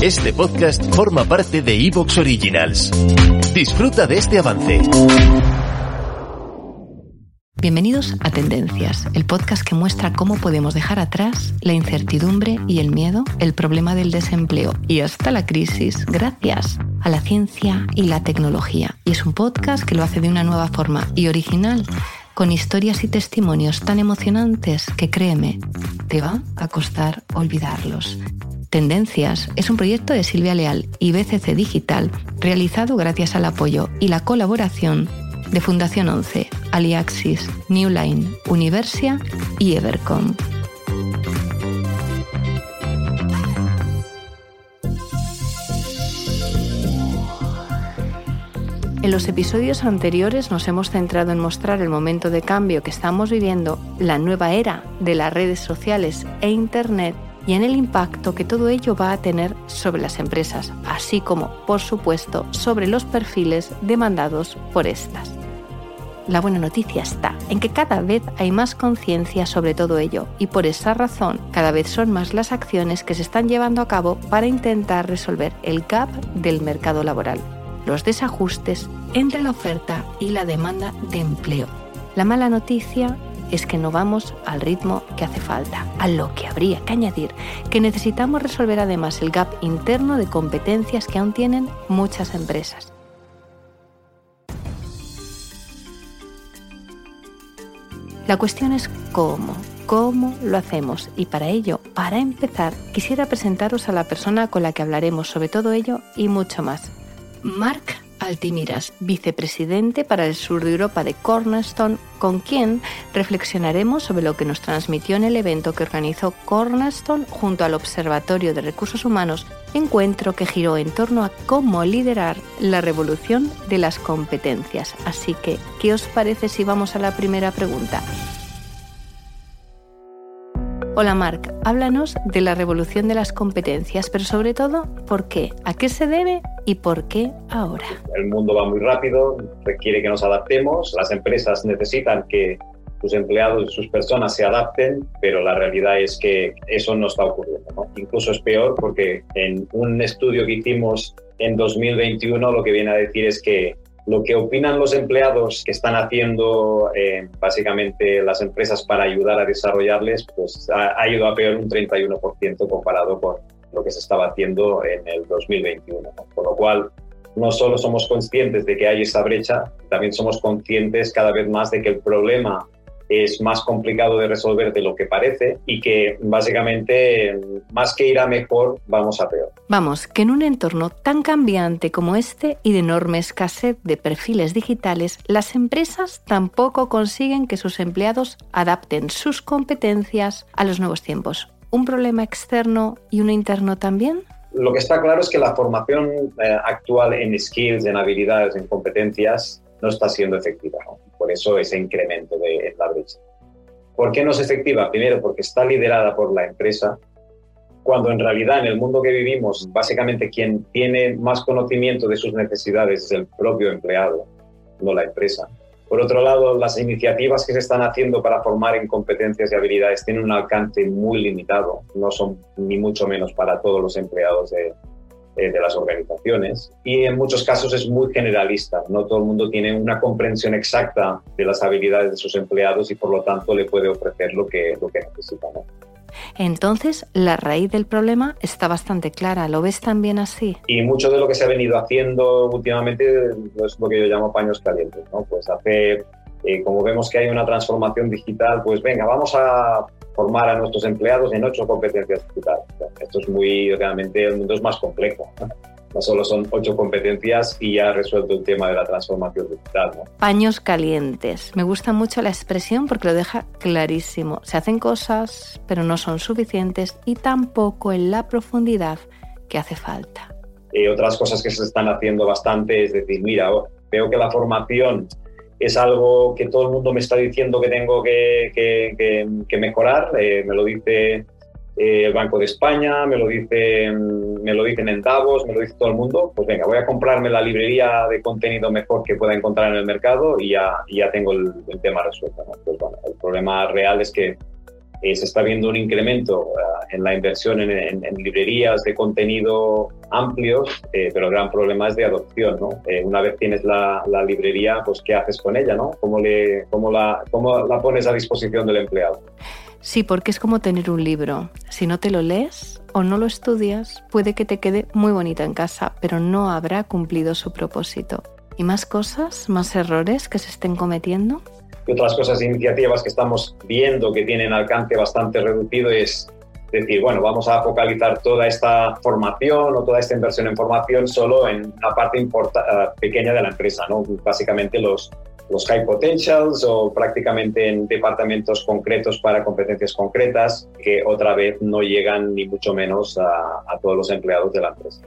Este podcast forma parte de Evox Originals. Disfruta de este avance. Bienvenidos a Tendencias, el podcast que muestra cómo podemos dejar atrás la incertidumbre y el miedo, el problema del desempleo y hasta la crisis gracias a la ciencia y la tecnología. Y es un podcast que lo hace de una nueva forma y original con historias y testimonios tan emocionantes que créeme, te va a costar olvidarlos. Tendencias es un proyecto de Silvia Leal y BCC Digital realizado gracias al apoyo y la colaboración de Fundación 11, Aliaxis, Newline, Universia y Evercom. En los episodios anteriores nos hemos centrado en mostrar el momento de cambio que estamos viviendo, la nueva era de las redes sociales e Internet y en el impacto que todo ello va a tener sobre las empresas, así como, por supuesto, sobre los perfiles demandados por estas. La buena noticia está en que cada vez hay más conciencia sobre todo ello y por esa razón cada vez son más las acciones que se están llevando a cabo para intentar resolver el gap del mercado laboral, los desajustes entre la oferta y la demanda de empleo. La mala noticia es que no vamos al ritmo que hace falta, a lo que habría que añadir que necesitamos resolver además el gap interno de competencias que aún tienen muchas empresas. La cuestión es cómo, cómo lo hacemos y para ello, para empezar, quisiera presentaros a la persona con la que hablaremos sobre todo ello y mucho más. Mark Altimiras, vicepresidente para el sur de Europa de Cornerstone, con quien reflexionaremos sobre lo que nos transmitió en el evento que organizó Cornerstone junto al Observatorio de Recursos Humanos, encuentro que giró en torno a cómo liderar la revolución de las competencias. Así que, ¿qué os parece si vamos a la primera pregunta? Hola Marc, háblanos de la revolución de las competencias, pero sobre todo, ¿por qué? ¿A qué se debe y por qué ahora? El mundo va muy rápido, requiere que nos adaptemos, las empresas necesitan que sus empleados y sus personas se adapten, pero la realidad es que eso no está ocurriendo. Incluso es peor porque en un estudio que hicimos en 2021 lo que viene a decir es que lo que opinan los empleados que están haciendo eh, básicamente las empresas para ayudar a desarrollarles, pues ha, ido a peor un 31% comparado con lo que se estaba haciendo en el 2021. Por lo cual, no solo somos conscientes de que hay esa brecha, también somos conscientes cada vez más de que el problema es más complicado de resolver de lo que parece y que básicamente más que ir a mejor vamos a peor. Vamos, que en un entorno tan cambiante como este y de enorme escasez de perfiles digitales, las empresas tampoco consiguen que sus empleados adapten sus competencias a los nuevos tiempos. ¿Un problema externo y uno interno también? Lo que está claro es que la formación eh, actual en skills, en habilidades, en competencias no está siendo efectiva. Por eso ese incremento de la brecha. ¿Por qué no es efectiva? Primero, porque está liderada por la empresa, cuando en realidad en el mundo que vivimos, básicamente quien tiene más conocimiento de sus necesidades es el propio empleado, no la empresa. Por otro lado, las iniciativas que se están haciendo para formar en competencias y habilidades tienen un alcance muy limitado, no son ni mucho menos para todos los empleados de, eh, de las organizaciones y en muchos casos es muy generalista. No todo el mundo tiene una comprensión exacta de las habilidades de sus empleados y por lo tanto le puede ofrecer lo que, lo que necesita. Entonces, la raíz del problema está bastante clara. ¿Lo ves también así? Y mucho de lo que se ha venido haciendo últimamente es lo que yo llamo paños calientes. ¿no? Pues hace, eh, como vemos que hay una transformación digital, pues venga, vamos a formar a nuestros empleados en ocho competencias digitales. Esto es muy, realmente, el mundo es más complejo. ¿no? solo son ocho competencias y ya ha resuelto el tema de la transformación digital. Paños calientes. Me gusta mucho la expresión porque lo deja clarísimo. Se hacen cosas, pero no son suficientes y tampoco en la profundidad que hace falta. Y otras cosas que se están haciendo bastante es decir, mira, veo que la formación es algo que todo el mundo me está diciendo que tengo que, que, mejorar. Eh, me lo dice eh, el Banco de España, me lo, dice, me lo dicen en Davos, me lo dice todo el mundo. Pues venga, voy a comprarme la librería de contenido mejor que pueda encontrar en el mercado y ya, ya tengo el, tema resuelto. Pues bueno, el problema real es que eh, se está viendo un incremento eh, en la inversión en, librerías de contenido amplios, eh, pero el gran problema es de adopción. ¿no? una vez tienes la, librería, pues ¿qué haces con ella? ¿no? ¿Cómo, le, cómo, la, ¿Cómo la pones a disposición del empleado? Sí, porque es como tener un libro. Si no te lo lees o no lo estudias, puede que te quede muy bonita en casa, pero no habrá cumplido su propósito. ¿Y más cosas, más errores que se estén cometiendo? Y otras cosas, iniciativas que estamos viendo que tienen alcance bastante reducido es decir, bueno, vamos a focalizar toda esta formación o toda esta inversión en formación solo en una parte eh, pequeña de la empresa, ¿no? Básicamente los, los high potentials o prácticamente en departamentos concretos para competencias concretas que otra vez no llegan ni mucho menos a, a todos los empleados de la empresa.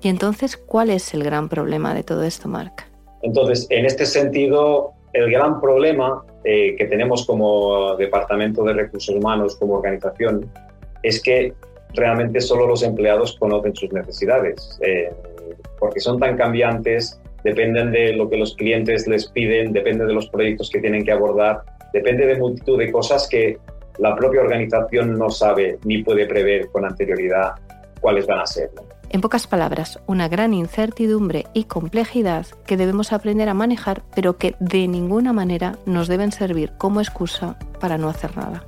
Y entonces, ¿cuál es el gran problema de todo esto, Marc? Entonces, en este sentido, el gran problema eh, que tenemos como Departamento de Recursos Humanos, como organización, es que realmente solo los empleados conocen sus necesidades, eh, porque son tan cambiantes, dependen de lo que los clientes les piden, depende de los proyectos que tienen que abordar, depende de multitud de cosas que la propia organización no sabe ni puede prever con anterioridad cuáles van a ser. En pocas palabras, una gran incertidumbre y complejidad que debemos aprender a manejar, pero que de ninguna manera nos deben servir como excusa para no hacer nada.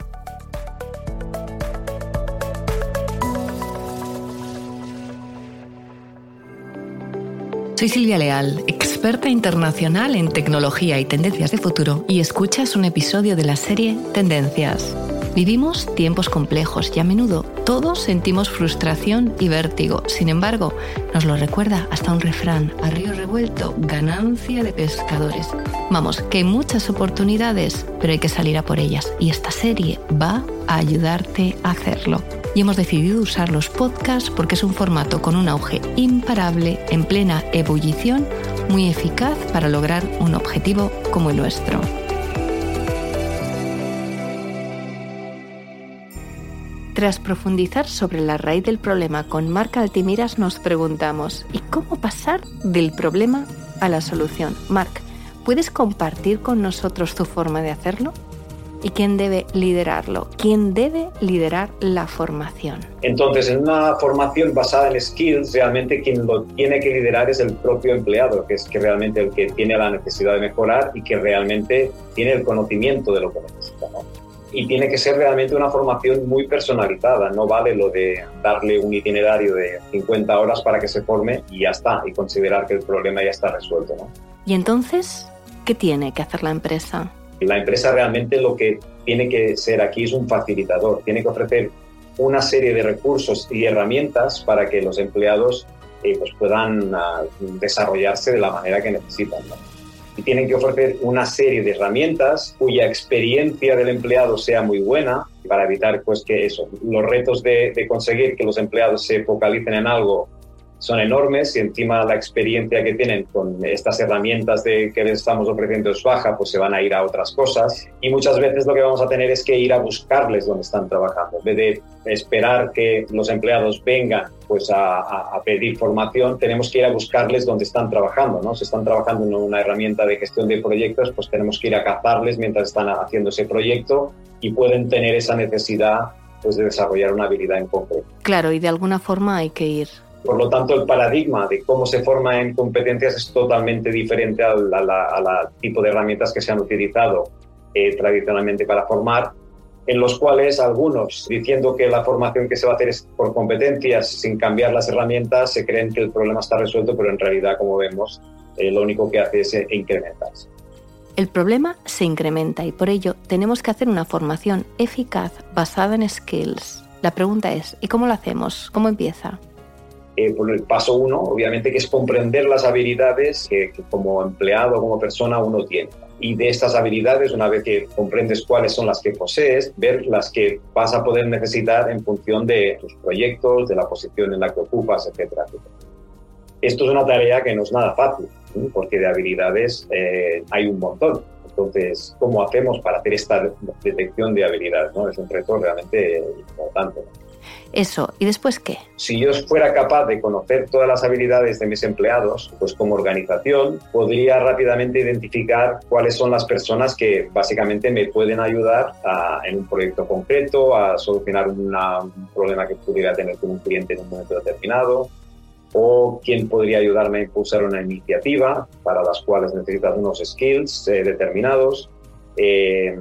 Soy Silvia Leal, experta internacional en tecnología y tendencias de futuro, y escuchas un episodio de la serie Tendencias Vivimos tiempos complejos y a menudo todos sentimos frustración y vértigo. Sin embargo, nos lo recuerda hasta un refrán, a río revuelto, ganancia de pescadores. Vamos, que hay muchas oportunidades, pero hay que salir a por ellas. Y esta serie va a ayudarte a hacerlo. Y hemos decidido usar los podcasts porque es un formato con un auge imparable, en plena ebullición, muy eficaz para lograr un objetivo como el nuestro. Tras profundizar sobre la raíz del problema con Marc Altimiras nos preguntamos, ¿y cómo pasar del problema a la solución? Marc, ¿puedes compartir con nosotros tu forma de hacerlo? ¿Y quién debe liderarlo? ¿Quién debe liderar la formación? Entonces, en una formación basada en skills, realmente quien lo tiene que liderar es el propio empleado, que es que realmente el que tiene la necesidad de mejorar y que realmente tiene el conocimiento de lo que necesita. Y tiene que ser realmente una formación muy personalizada. No vale lo de darle un itinerario de 50 horas para que se forme y ya está, y considerar que el problema ya está resuelto. ¿no? ¿Y entonces qué tiene que hacer la empresa? La empresa realmente lo que tiene que ser aquí es un facilitador, tiene que ofrecer una serie de recursos y herramientas para que los empleados eh, pues puedan uh, desarrollarse de la manera que necesitan. ¿no? Y tienen que ofrecer una serie de herramientas cuya experiencia del empleado sea muy buena para evitar pues que eso, los retos de, de conseguir que los empleados se focalicen en algo son enormes y encima la experiencia que tienen con estas herramientas de que les estamos ofreciendo es baja, pues se van a ir a otras cosas. Y muchas veces lo que vamos a tener es que ir a buscarles donde están trabajando. En vez de esperar que los empleados vengan pues a, a, pedir formación, tenemos que ir a buscarles donde están trabajando. ¿no? Si están trabajando en una herramienta de gestión de proyectos, pues tenemos que ir a cazarles mientras están haciendo ese proyecto y pueden tener esa necesidad pues, de desarrollar una habilidad en concreto. Claro, y de alguna forma hay que ir por lo tanto, el paradigma de cómo se forma en competencias es totalmente diferente al, tipo de herramientas que se han utilizado eh, tradicionalmente para formar, en los cuales algunos, diciendo que la formación que se va a hacer es por competencias sin cambiar las herramientas, se creen que el problema está resuelto, pero en realidad, como vemos, eh, lo único que hace es incrementarse. El problema se incrementa y por ello tenemos que hacer una formación eficaz basada en skills. La pregunta es, ¿y cómo lo hacemos? ¿Cómo empieza? Eh, por el paso uno, obviamente, que es comprender las habilidades que, como empleado, como persona, uno tiene. Y de estas habilidades, una vez que comprendes cuáles son las que posees, ver las que vas a poder necesitar en función de tus proyectos, de la posición en la que ocupas, etcétera, Esto es una tarea que no es nada fácil, porque de habilidades eh, hay un montón. Entonces, ¿cómo hacemos para hacer esta detección de habilidades? ¿no? Es un reto realmente importante. Eso, ¿y después qué? Si yo fuera capaz de conocer todas las habilidades de mis empleados, pues como organización podría rápidamente identificar cuáles son las personas que básicamente me pueden ayudar en un proyecto concreto, a solucionar un problema que pudiera tener con un cliente en un momento determinado, o quién podría ayudarme a impulsar una iniciativa para las cuales necesitas unos skills eh, determinados. Eh,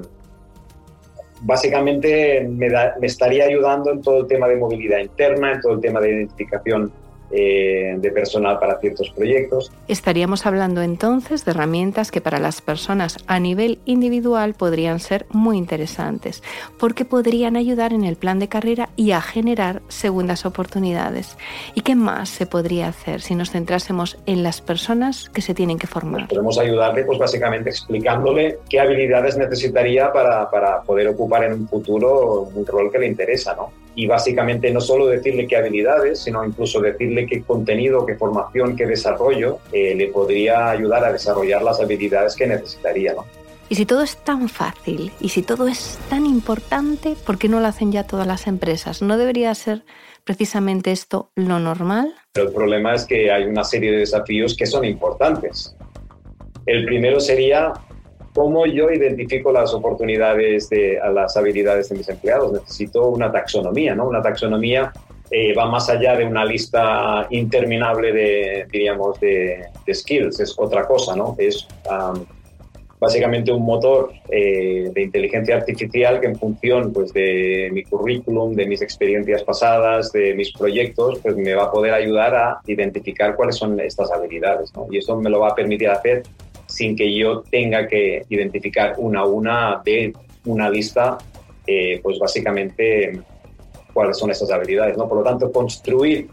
básicamente me, me, estaría ayudando en todo el tema de movilidad interna, en todo el tema de identificación eh, de personal para ciertos proyectos. Estaríamos hablando entonces de herramientas que para las personas a nivel individual podrían ser muy interesantes, porque podrían ayudar en el plan de carrera y a generar segundas oportunidades. ¿Y qué más se podría hacer si nos centrásemos en las personas que se tienen que formar? podemos ayudarle pues básicamente explicándole qué habilidades necesitaría para, para poder ocupar en un futuro un rol que le interesa, ¿no? Y básicamente no solo decirle qué habilidades, sino incluso decirle qué contenido, qué formación, qué desarrollo eh, le podría ayudar a desarrollar las habilidades que necesitaría. ¿no? Y si todo es tan fácil y si todo es tan importante, ¿por qué no lo hacen ya todas las empresas? ¿No debería ser precisamente esto lo normal? Pero el problema es que hay una serie de desafíos que son importantes. El primero sería ¿Cómo yo identifico las oportunidades de las habilidades de mis empleados? Necesito una taxonomía, ¿no? Una taxonomía eh, va más allá de una lista interminable de, diríamos, de, skills, es otra cosa, ¿no? Es básicamente un motor eh, de inteligencia artificial que en función pues, de mi currículum, de mis experiencias pasadas, de mis proyectos, pues me va a poder ayudar a identificar cuáles son estas habilidades, ¿no? Y eso me lo va a permitir hacer sin que yo tenga que identificar una a una de una lista, eh, pues básicamente cuáles son esas habilidades. ¿no? Por lo tanto, construir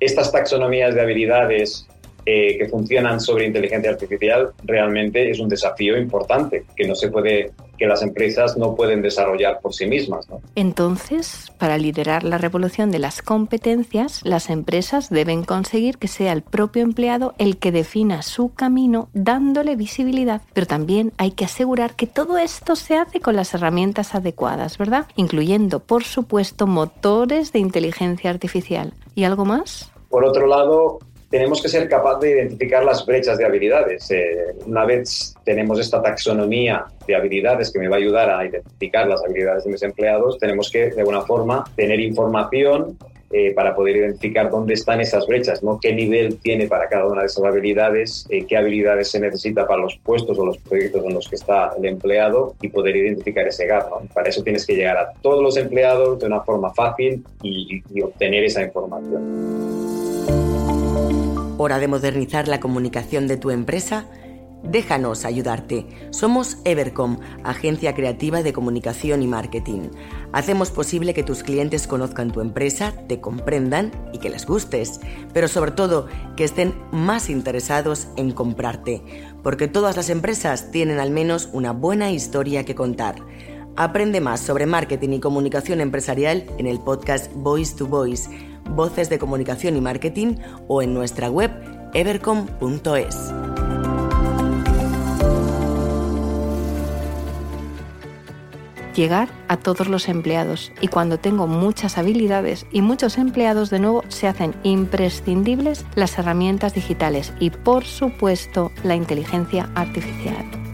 estas taxonomías de habilidades eh, que funcionan sobre inteligencia artificial realmente es un desafío importante que no se puede que las empresas no pueden desarrollar por sí mismas. Entonces, para liderar la revolución de las competencias, las empresas deben conseguir que sea el propio empleado el que defina su camino dándole visibilidad, pero también hay que asegurar que todo esto se hace con las herramientas adecuadas, ¿verdad? Incluyendo, por supuesto, motores de inteligencia artificial. ¿Y algo más? Por otro lado, tenemos que ser capaces de identificar las brechas de habilidades. Eh, una vez tenemos esta taxonomía de habilidades que me va a ayudar a identificar las habilidades de mis empleados, tenemos que, de alguna forma, tener información eh, para poder identificar dónde están esas brechas, ¿no? qué nivel tiene para cada una de esas habilidades, eh, qué habilidades se necesita para los puestos o los proyectos en los que está el empleado y poder identificar ese gap. Para eso tienes que llegar a todos los empleados de una forma fácil y obtener esa información. ¿Hora de modernizar la comunicación de tu empresa? Déjanos ayudarte. Somos Evercom, agencia creativa de comunicación y marketing. Hacemos posible que tus clientes conozcan tu empresa, te comprendan y que les gustes, pero sobre todo que estén más interesados en comprarte, porque todas las empresas tienen al menos una buena historia que contar. Aprende más sobre marketing y comunicación empresarial en el podcast Voice to Voice voces de comunicación y marketing o en nuestra web evercom.es. llegar a todos los empleados y cuando tengo muchas habilidades y muchos empleados de nuevo se hacen imprescindibles las herramientas digitales y por supuesto la inteligencia artificial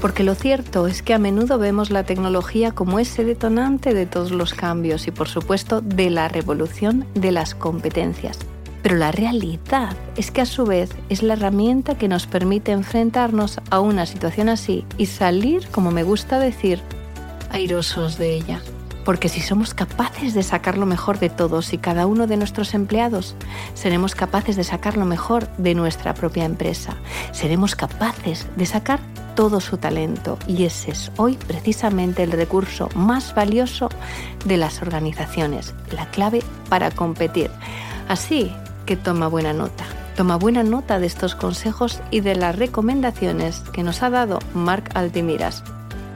porque lo cierto es que a menudo vemos la tecnología como ese detonante de todos los cambios y por supuesto de la revolución de las competencias. Pero la realidad es que a su vez es la herramienta que nos permite enfrentarnos a una situación así y salir, como me gusta decir, airosos de ella. Porque si somos capaces de sacar lo mejor de todos y cada uno de nuestros empleados, seremos capaces de sacar lo mejor de nuestra propia empresa. Seremos capaces de sacar todo su talento y ese es hoy precisamente el recurso más valioso de las organizaciones, la clave para competir. Así que toma buena nota. Toma buena nota de estos consejos y de las recomendaciones que nos ha dado Marc Altimiras.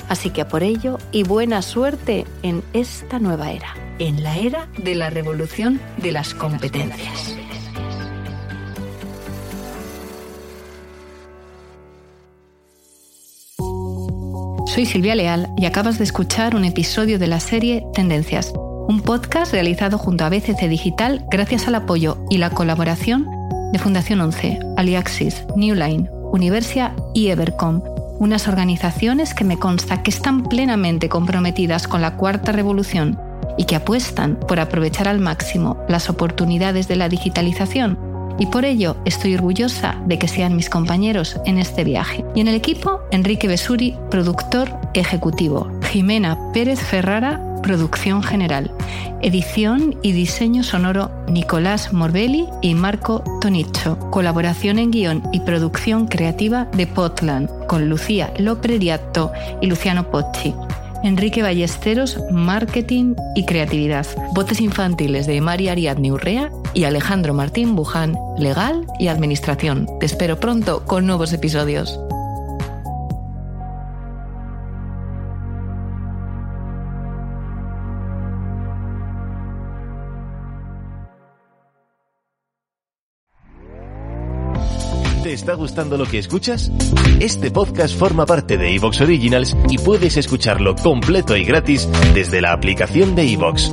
Así que a por ello y buena suerte en esta nueva era, en la era de la revolución de las competencias. Soy Silvia Leal y acabas de escuchar un episodio de la serie Tendencias, un podcast realizado junto a BCC Digital gracias al apoyo y la colaboración de Fundación 11, Aliaxis, Newline, Universia y Evercom, unas organizaciones que me consta que están plenamente comprometidas con la cuarta revolución y que apuestan por aprovechar al máximo las oportunidades de la digitalización y por ello estoy orgullosa de que sean mis compañeros en este viaje. Y en el equipo, Enrique Besuri, productor ejecutivo, Jimena Pérez Ferrara, producción general, edición y diseño sonoro Nicolás Morbelli y Marco Tonicho, colaboración en guion y producción creativa de Potland con Lucía Lopreriato y Luciano Pocci. Enrique Ballesteros, Marketing y Creatividad. Voces infantiles de María Ariadne Urrea y Alejandro Martín Buján, Legal y Administración. Te espero pronto con nuevos episodios. ¿Te está gustando lo que escuchas? Este podcast forma parte de Evox Originals y puedes escucharlo completo y gratis desde la aplicación de Evox.